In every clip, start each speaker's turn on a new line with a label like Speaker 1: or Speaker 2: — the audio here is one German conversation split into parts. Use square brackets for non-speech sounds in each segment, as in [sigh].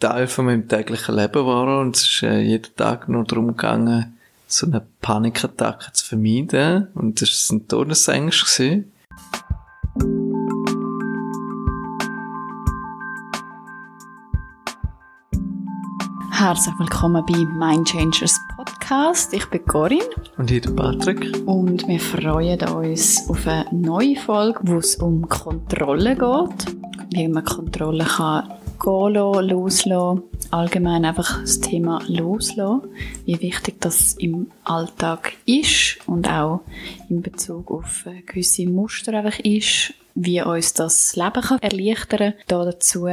Speaker 1: Teil von meinem täglichen Leben geworden und es ist äh, jeden Tag nur darum gegangen, so eine Panikattacke zu vermeiden und das war ein Todesängst.
Speaker 2: Herzlich willkommen bei Mind Changers Podcast. Ich bin Corinne.
Speaker 1: Und ich bin Patrick.
Speaker 2: Und wir freuen uns auf eine neue Folge, wo es um Kontrolle geht. Wie man Kontrolle kann gehen lassen. Allgemein einfach das Thema loslassen. Wie wichtig das im Alltag ist und auch in Bezug auf gewisse Muster einfach ist. Wie uns das Leben kann erleichtern kann. dazu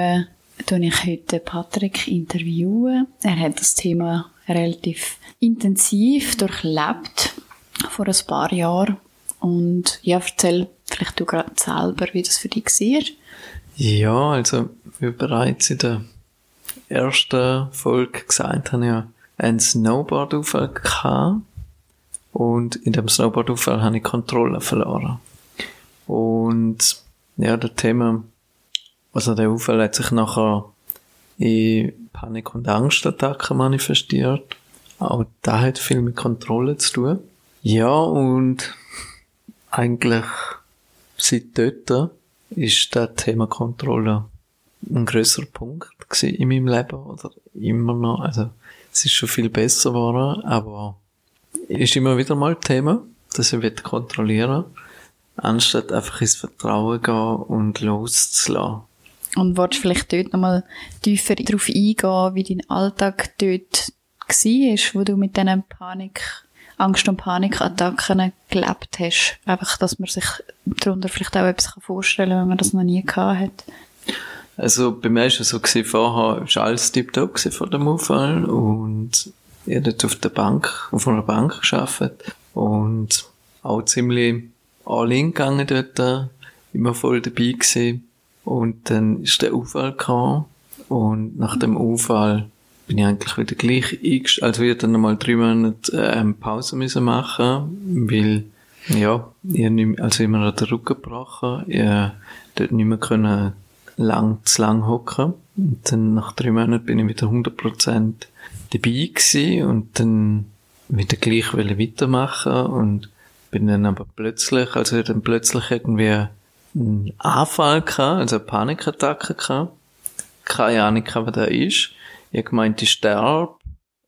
Speaker 2: tue ich heute Patrick interviewen. Er hat das Thema relativ intensiv durchlebt vor ein paar Jahren. Und ja, erzähl vielleicht du gerade selber, wie das für dich war.
Speaker 1: Ja, also wie bereits in der ersten Folge gesagt habe, ja einen Snowboard-Unfall gehabt. Und in dem Snowboard-Unfall habe ich Kontrolle verloren. Und ja, das Thema, also der Unfall hat sich nachher in Panik- und Angstattacken manifestiert. Auch da hat viel mit Kontrolle zu tun. Ja, und eigentlich seit dort ist das Thema Kontrolle ein größerer Punkt in meinem Leben oder immer noch. Also es ist schon viel besser geworden, aber ist immer wieder mal Thema, dass ich will kontrollieren, anstatt einfach ins Vertrauen gehen und loszulassen.
Speaker 2: Und wolltest vielleicht dort nochmal tiefer darauf eingehen, wie dein Alltag dort war, wo du mit diesen Panik, Angst- und Panikattacken gelebt hast? Einfach, dass man sich darunter vielleicht auch etwas vorstellen kann, wenn man das noch nie gehabt hat.
Speaker 1: Also bei mir war es so, gewesen, vorher war alles tiptop vor dem Unfall und ich habe dort auf der Bank, auf einer Bank gearbeitet und auch ziemlich all-in gegangen dort, immer voll dabei gewesen. Und dann ist der Unfall gekommen und nach dem Unfall bin ich eigentlich wieder gleich eingestellt, also wir dann nochmal drei Monate äh, Pause müssen machen, weil ja, ich nicht, also immer an den Rücken gebrochen, ich dort nicht mehr können lang, zu lang hocken. Und dann nach drei Monaten bin ich wieder 100% dabei gewesen und dann wieder gleich weitermachen und bin dann aber plötzlich, also dann plötzlich irgendwie einen Anfall gehabt, also eine Panikattacke gehabt. Keine Ahnung, was da ist. Ich gemeint, ich sterbe.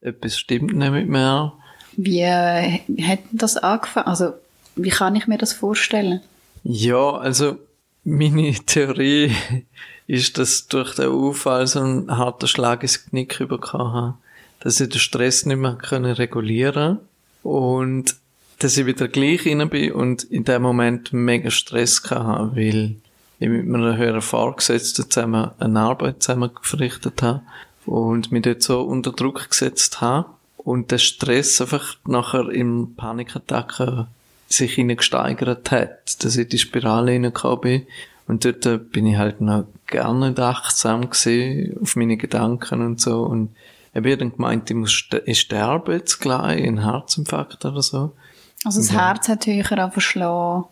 Speaker 1: Etwas stimmt nicht mir.
Speaker 2: Wie äh, hat das angefangen? Also, wie kann ich mir das vorstellen?
Speaker 1: Ja, also, meine Theorie [laughs] ist, dass durch den Unfall so ein harter Schlag ins Knick bekommen habe, dass ich den Stress nicht mehr können regulieren und dass ich wieder gleich rein bin und in dem Moment mega Stress hatte, weil ich mit meiner höheren Vorgesetzten zusammen eine Arbeit zusammen verrichtet habe und mich dort so unter Druck gesetzt habe und der Stress einfach nachher in Panikattacken sich hineingesteigert hat, dass ich in die Spirale hineingekommen bin. Und dort äh, bin ich halt noch gerne achtsam gesehen auf meine Gedanken und so. Und ich habe dann gemeint, ich muss ich sterbe jetzt gleich, ein Herzinfarkt oder so.
Speaker 2: Also das ja. Herz hat höher angeschlagen.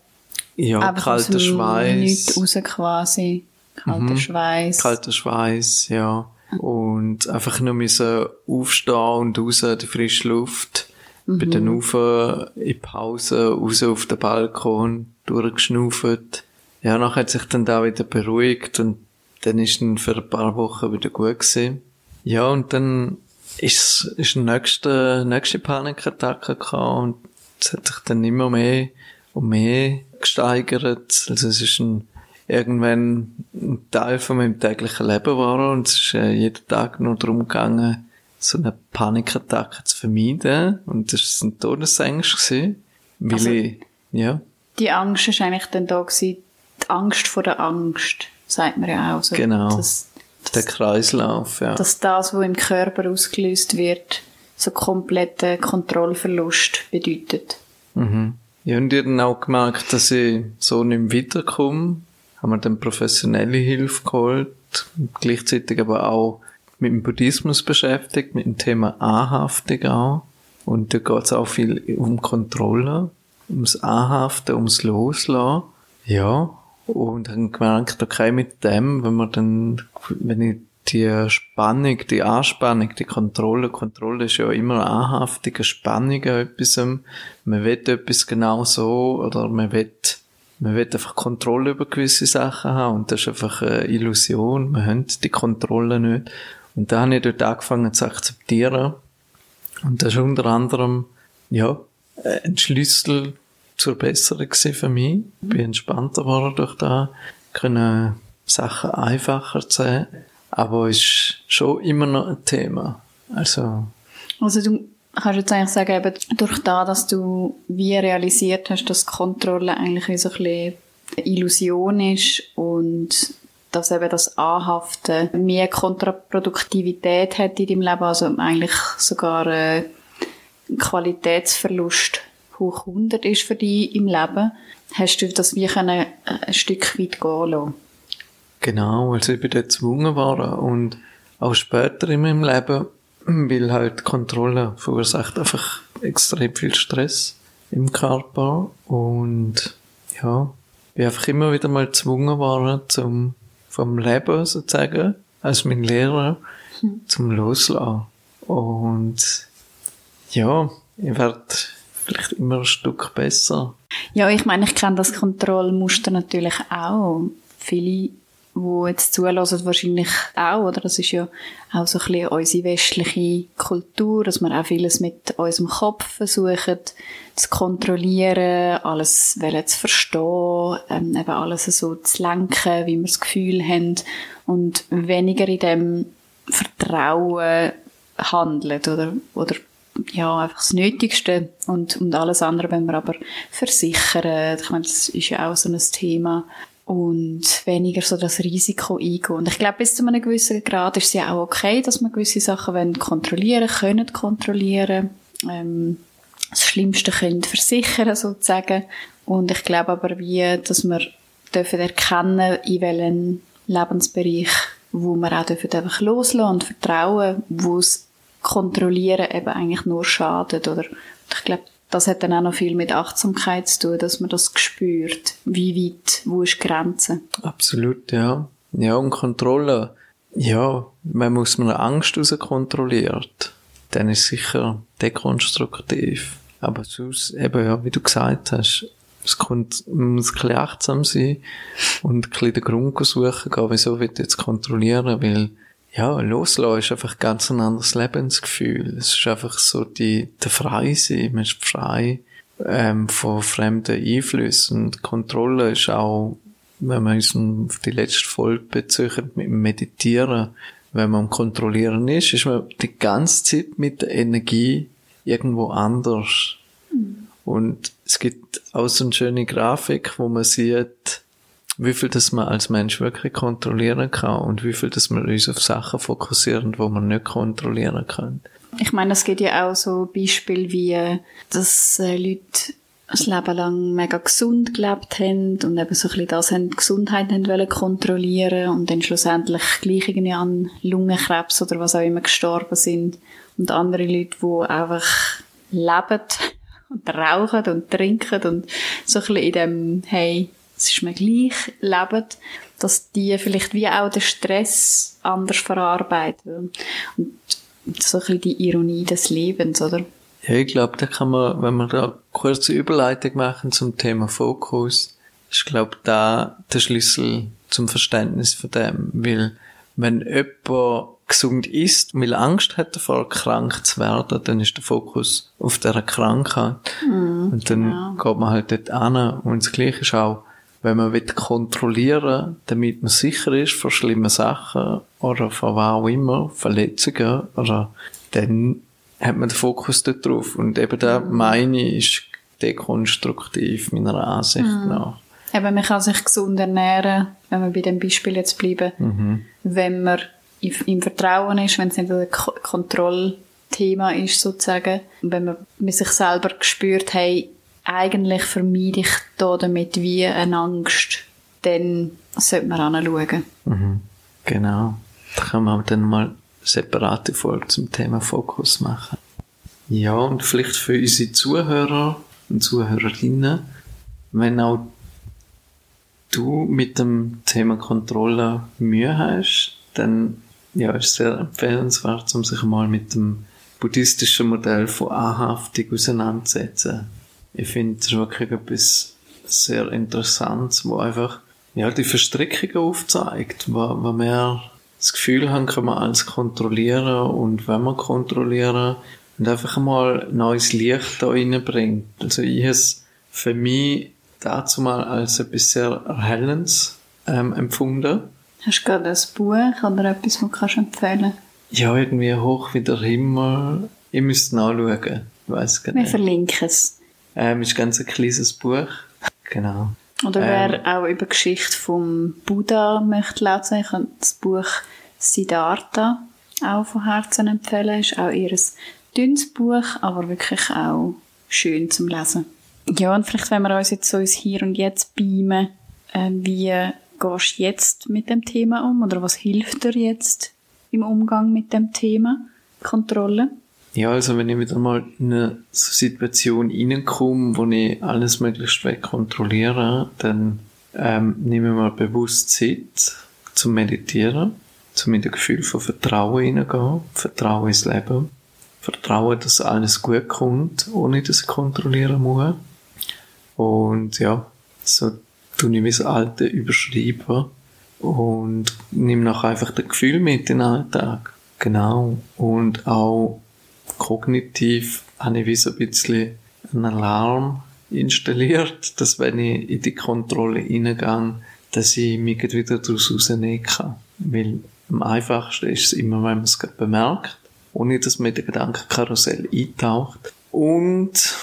Speaker 1: Ja, Einfach kalter Schweiß.
Speaker 2: Nicht raus quasi. Kalter mhm. Schweiß.
Speaker 1: Kalter Schweiß, ja. Und einfach nur müssen aufstehen und raus in die frische Luft Mhm. Bin dann rauf in Pause, raus auf den Balkon, durchgeschnauft. Ja, nachher hat sich dann da wieder beruhigt und dann ist dann für ein paar Wochen wieder gut gewesen. Ja, und dann ist, ist eine nächste, nächste Panikattacke gekommen und es hat sich dann immer mehr und mehr gesteigert. Also es ist ein, irgendwann ein Teil von meinem täglichen Leben geworden und es ist äh, jeden Tag nur darum gegangen, so eine Panikattacke zu vermeiden. Und das war ein Todesangst. Gewesen, weil also, ich, ja.
Speaker 2: Die Angst war eigentlich dann da gewesen, die Angst vor der Angst, sagt man ja auch. So,
Speaker 1: genau. Das, das, der Kreislauf, ja.
Speaker 2: Dass das, was im Körper ausgelöst wird, so kompletten Kontrollverlust bedeutet.
Speaker 1: Mhm. Ja, und ich habe dann auch gemerkt, dass ich so nicht mehr weiterkomme. Haben wir dann professionelle Hilfe geholt. Gleichzeitig aber auch mit dem Buddhismus beschäftigt, mit dem Thema Anhaftung auch. Und da geht es auch viel um Kontrolle, ums Anhaften, ums Loslassen. Ja. Und dann gemerkt, okay, mit dem, wenn man dann, wenn ich die Spannung, die Anspannung, die Kontrolle. Kontrolle ist ja immer anhaftige Spannung an etwas. Man will etwas genau so oder man will, man will einfach Kontrolle über gewisse Sachen haben und das ist einfach eine Illusion. Man hat die Kontrolle nicht. Und da habe ich dort angefangen zu akzeptieren. Und das ist unter anderem, ja, ein Schlüssel zur Besserung für mich. Ich bin entspannter geworden durch da, können Sachen einfacher zu sehen aber es ist schon immer noch ein Thema. Also,
Speaker 2: also du kannst jetzt eigentlich sagen, eben durch das, dass du wie realisiert hast, dass Kontrolle eigentlich wie so ein bisschen eine Illusion ist und dass eben das Anhaften mehr Kontraproduktivität hat in deinem Leben, also eigentlich sogar ein Qualitätsverlust hoch 100 ist für dich im Leben, hast du das wie ein Stück weit gehen lassen.
Speaker 1: Genau, also ich bin dort gezwungen worden und auch später in meinem Leben, weil halt Kontrolle verursacht einfach extrem viel Stress im Körper und ja, bin einfach immer wieder mal gezwungen worden zum vom Leben sozusagen als mein Lehrer hm. zum Loslassen und ja, ich werde vielleicht immer ein Stück besser.
Speaker 2: Ja, ich meine, ich kenne das Kontrollmuster natürlich auch. Viele wo jetzt zulassen, wahrscheinlich auch, oder? Das ist ja auch so ein bisschen unsere westliche Kultur, dass wir auch vieles mit unserem Kopf versuchen zu kontrollieren, alles zu verstehen, ähm, eben alles so zu lenken, wie wir das Gefühl haben und weniger in dem Vertrauen handelt, oder? Oder ja, einfach das Nötigste und, und alles andere wenn wir aber versichern. Ich meine, das ist ja auch so ein Thema, und weniger so das Risiko eingehen. Und ich glaube, bis zu einem gewissen Grad ist es ja auch okay, dass man gewisse Sachen kontrollieren können, kontrollieren, ähm, das Schlimmste können versichern, sozusagen. Und ich glaube aber wie, dass wir dürfen erkennen, in welchem Lebensbereich, wo wir auch dürfen einfach loslassen und vertrauen, wo es Kontrollieren eben eigentlich nur schadet, oder? Ich glaube, das hat dann auch noch viel mit Achtsamkeit zu tun, dass man das spürt. Wie weit, wo ist die Grenze?
Speaker 1: Absolut, ja. Ja, und Kontrolle. Ja, wenn man aus einer Angst heraus kontrolliert, dann ist es sicher dekonstruktiv. Aber sonst, eben, ja, wie du gesagt hast, es kommt, man muss ein bisschen achtsam sein und ein bisschen den Grund suchen gehen, wieso ich jetzt kontrollieren, weil ja, loslassen ist einfach ganz ein anderes Lebensgefühl. Es ist einfach so die, der Freisein. Man ist frei, ähm, von fremden Einflüssen. Und Kontrolle ist auch, wenn man uns auf die letzte Folge bezeichnet, mit dem Meditieren. Wenn man am Kontrollieren ist, ist man die ganze Zeit mit der Energie irgendwo anders. Mhm. Und es gibt auch so eine schöne Grafik, wo man sieht, wie viel das man als Mensch wirklich kontrollieren kann und wie viel das man uns auf Sachen fokussieren, wo man nicht kontrollieren kann.
Speaker 2: Ich meine, es gibt ja auch so Beispiele wie, dass äh, Leute ein Leben lang mega gesund gelebt haben und eben so ein bisschen das haben, Gesundheit haben wollen kontrollieren und dann schlussendlich gleich irgendwie an Lungenkrebs oder was auch immer gestorben sind. Und andere Leute, die einfach leben [laughs] und rauchen und trinken und so ein bisschen in dem, hey, es ist mir gleich, leben, dass die vielleicht wie auch den Stress anders verarbeiten. Und so ein bisschen die Ironie des Lebens, oder?
Speaker 1: Ja, ich glaube, da kann man, wenn wir da eine kurze Überleitung machen zum Thema Fokus, ist, glaube da der Schlüssel zum Verständnis von dem, weil wenn jemand gesund ist, weil Angst hat davor, krank zu werden, dann ist der Fokus auf dieser Krankheit. Mm, und dann genau. geht man halt dort an. Und das Gleiche ist auch, wenn man will kontrollieren damit man sicher ist vor schlimmen Sachen oder von was auch immer, Verletzungen, oder dann hat man den Fokus dort drauf. Und eben da meine ich, ist dekonstruktiv, meiner Ansicht mhm. nach.
Speaker 2: Eben, man kann sich gesund ernähren, wenn wir bei dem Beispiel jetzt bleiben, mhm. wenn man im Vertrauen ist, wenn es nicht ein Kontrollthema ist, sozusagen. Und wenn man sich selber gespürt, hey, eigentlich vermeide ich da damit wie eine Angst, dann sollte man anschauen.
Speaker 1: Mhm. Genau. Da kann man dann mal separate Folge zum Thema Fokus machen. Ja, und vielleicht für unsere Zuhörer und Zuhörerinnen, wenn auch du mit dem Thema Kontrolle Mühe hast, dann ja, ist sehr empfehlenswert, um sich mal mit dem buddhistischen Modell von Anhaftung auseinanderzusetzen. Ich finde, das ist wirklich etwas sehr Interessantes, wo einfach ja, die Verstrickungen aufzeigt, wo, wo wir das Gefühl haben, können wir alles kontrollieren und wenn wir kontrollieren und einfach mal neues Licht da reinbringt. Also ich habe es für mich dazu mal als etwas sehr Erhellendes ähm, empfunden.
Speaker 2: Hast du gerade ein Buch oder etwas, das du empfehlen kannst?
Speaker 1: Ja, irgendwie hoch wie der Himmel. Ich müsste nachschauen. Ich weiss gar
Speaker 2: nicht. Wir verlinken es.
Speaker 1: Ähm, ist ganz ein kleines Buch. Genau.
Speaker 2: Oder wer ähm, auch über die Geschichte vom Buddha möchte lesen, ich kann das Buch Siddhartha auch von Herzen empfehlen. Ist auch ihr dünnes Buch, aber wirklich auch schön zum Lesen. Ja, und vielleicht, wenn wir uns jetzt so ins Hier und Jetzt beamen, äh, wie gehst du jetzt mit dem Thema um? Oder was hilft dir jetzt im Umgang mit dem Thema Kontrolle?
Speaker 1: Ja, also wenn ich wieder mal in eine Situation reinkomme, wo ich alles möglichst kontrolliere, dann ähm, nehme ich mal bewusst Zeit zum Meditieren, zum mit dem Gefühl von Vertrauen hineingehen, Vertrauen ins Leben, Vertrauen, dass alles gut kommt, ohne dass ich kontrollieren muss. Und ja, so tue ich mein Alte überschreiben und nehme nachher einfach das Gefühl mit in den Alltag. Genau. Und auch kognitiv habe ich wie so ein bisschen einen Alarm installiert, dass wenn ich in die Kontrolle hineingehe, dass ich mich wieder daraus rausnehmen kann. Weil am einfachsten ist es immer, wenn man es bemerkt, ohne dass man in den Gedankenkarussell eintaucht. Und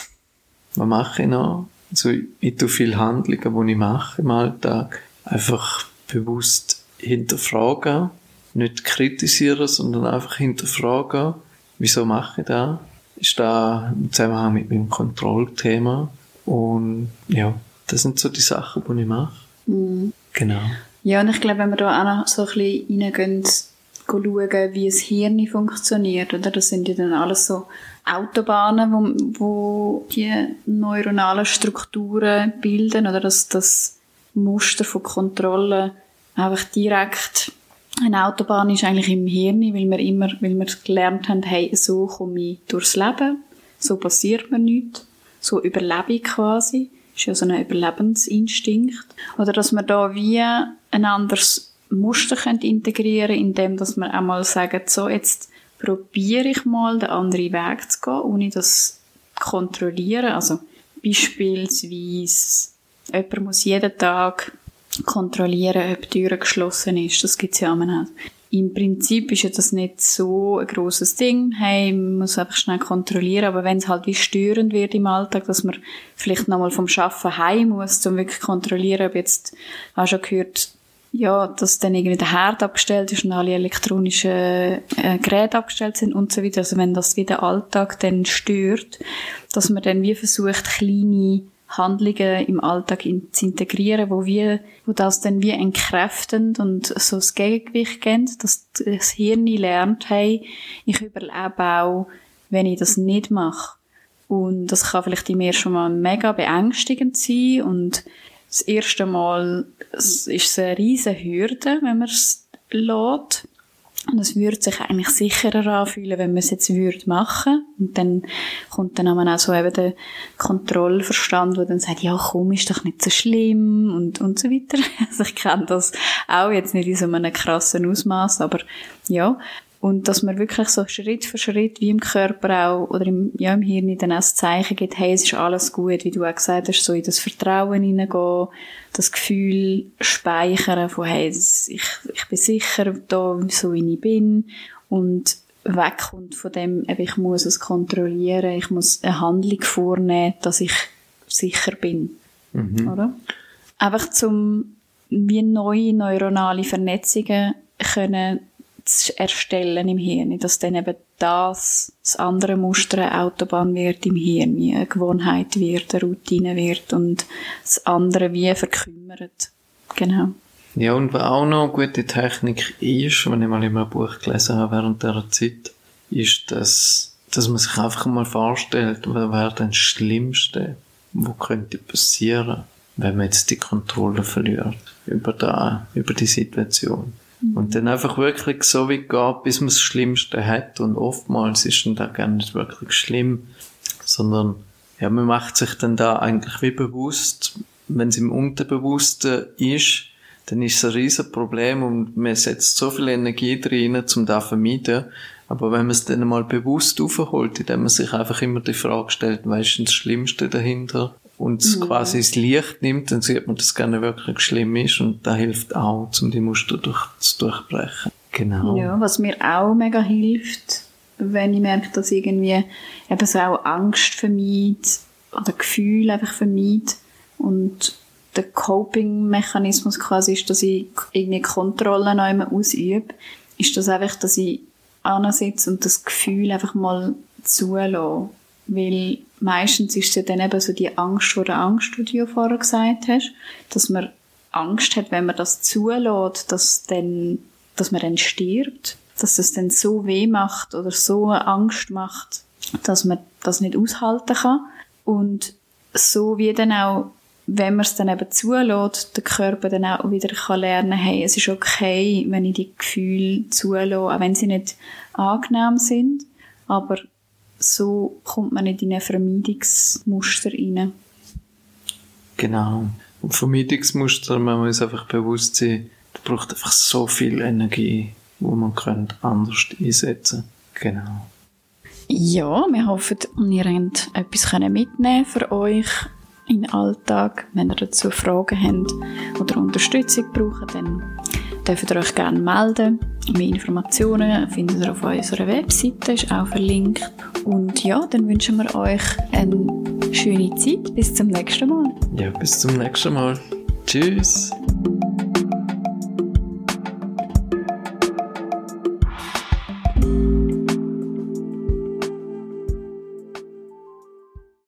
Speaker 1: was mache ich noch? Also ich tue viele Handlungen, die ich mache im Alltag, einfach bewusst hinterfragen, nicht kritisieren, sondern einfach hinterfragen, wieso mache ich das? Ist da im Zusammenhang mit meinem Kontrollthema? Und ja, das sind so die Sachen, die ich mache. Mhm. Genau.
Speaker 2: Ja, und ich glaube, wenn wir da auch noch so ein bisschen reingehen, schauen, wie das Hirn funktioniert, oder? Das sind ja dann alles so Autobahnen, wo, wo die neuronalen Strukturen bilden, oder dass das Muster von Kontrolle einfach direkt eine Autobahn ist eigentlich im Hirn, weil wir immer, weil wir gelernt haben, hey, so komme ich durchs Leben, so passiert mir nichts, so überlebe ich quasi. Ist ja so ein Überlebensinstinkt. Oder dass wir da wie ein anderes Muster integrieren können, indem dass wir einmal sagen, so, jetzt probiere ich mal, den anderen Weg zu gehen, ohne das zu kontrollieren. Also, beispielsweise, jemand muss jeden Tag kontrollieren, ob die Tür geschlossen ist. Das gibt's ja auch Im Prinzip ist ja das nicht so ein grosses Ding. Hey, man muss einfach schnell kontrollieren. Aber wenn es halt wie störend wird im Alltag, dass man vielleicht nochmal vom Schaffen heim muss, um wirklich kontrollieren, ob jetzt, hast schon gehört, ja, dass dann irgendwie der Herd abgestellt ist und alle elektronischen äh, Geräte abgestellt sind und so weiter. Also wenn das wie der Alltag dann stört, dass man dann wie versucht, kleine Handlungen im Alltag in, zu integrieren, wo wir, wo das dann wie entkräftend und so das Gegengewicht kennt, dass das Hirn lernt, hey, ich überlebe auch, wenn ich das nicht mache. Und das kann vielleicht im ersten Mal mega beängstigend sein und das erste Mal ist es eine riesige Hürde, wenn man es lässt. Und es würde sich eigentlich sicherer anfühlen, wenn man es jetzt würde machen. Und dann kommt dann auch so eben der Kontrollverstand, der dann sagt, ja komm, ist doch nicht so schlimm und, und so weiter. [laughs] Also ich kenne das auch jetzt nicht in so einem krassen Ausmaß, aber ja. Und dass man wirklich so Schritt für Schritt, wie im Körper auch, oder im, ja, im Hirn dann auch das Zeichen gibt, hey, es ist alles gut, wie du auch gesagt hast, so in das Vertrauen hineingehen, das Gefühl speichern von, hey, ich, ich bin sicher da, so wie ich bin, und wegkommt von dem, ich muss es kontrollieren, ich muss eine Handlung vornehmen, dass ich sicher bin. Mhm. Oder? Einfach zum, wie neue neuronale Vernetzungen können zu erstellen im Hirn, dass dann eben das, das andere Muster eine Autobahn wird im Hirn, eine Gewohnheit wird, eine Routine wird und das andere wie verkümmert. Genau.
Speaker 1: Ja, und was auch noch eine gute Technik ist, wenn ich mal in einem Buch gelesen habe während dieser Zeit, ist, dass, dass man sich einfach mal vorstellt, was wäre denn das Schlimmste, was könnte passieren, wenn man jetzt die Kontrolle verliert über, da, über die Situation. Mhm. Und dann einfach wirklich so wie geht, bis man das Schlimmste hat. Und oftmals ist dann da gar nicht wirklich schlimm, sondern ja, man macht sich dann da eigentlich wie bewusst, wenn es im Unterbewussten ist, dann ist es ein riesen Problem und man setzt so viel Energie drin, um das zu vermeiden. Aber wenn man es dann mal bewusst aufholt, indem man sich einfach immer die Frage stellt, was ist denn das Schlimmste dahinter? Und es mhm. quasi ins Licht nimmt, dann sieht man, dass es gar nicht wirklich schlimm ist und da hilft auch, um die Muster durch, zu durchbrechen.
Speaker 2: Genau. Ja, was mir auch mega hilft, wenn ich merke, dass irgendwie eben so auch Angst vermeidet oder Gefühl einfach vermeidet und der Coping-Mechanismus quasi ist, dass ich irgendwie Kontrolle noch immer ausübe, ist das einfach, dass ich ansitze und das Gefühl einfach mal zulasse. Weil meistens ist es ja dann eben so die Angst vor der Angst, die du ja vorher gesagt hast, dass man Angst hat, wenn man das zulässt, dass, dann, dass man dann stirbt, dass das dann so weh macht oder so Angst macht, dass man das nicht aushalten kann. Und so wie dann auch wenn man es dann eben zulässt, der Körper dann auch wieder kann lernen hey, es ist okay, wenn ich die Gefühle zulasse, auch wenn sie nicht angenehm sind, aber so kommt man nicht in ein Vermeidungsmuster rein.
Speaker 1: Genau. Und Vermeidungsmuster, man muss einfach bewusst sein, da braucht einfach so viel Energie, wo man könnte anders einsetzen Genau.
Speaker 2: Ja, wir hoffen, ihr könnt etwas mitnehmen für euch in den Alltag. Wenn ihr dazu Fragen habt oder Unterstützung braucht, dann dürft ihr euch gerne melden. Mehr Informationen findet ihr auf unserer Webseite, ist auch verlinkt. Und ja, dann wünschen wir euch eine schöne Zeit. Bis zum nächsten Mal.
Speaker 1: Ja, bis zum nächsten Mal. Tschüss.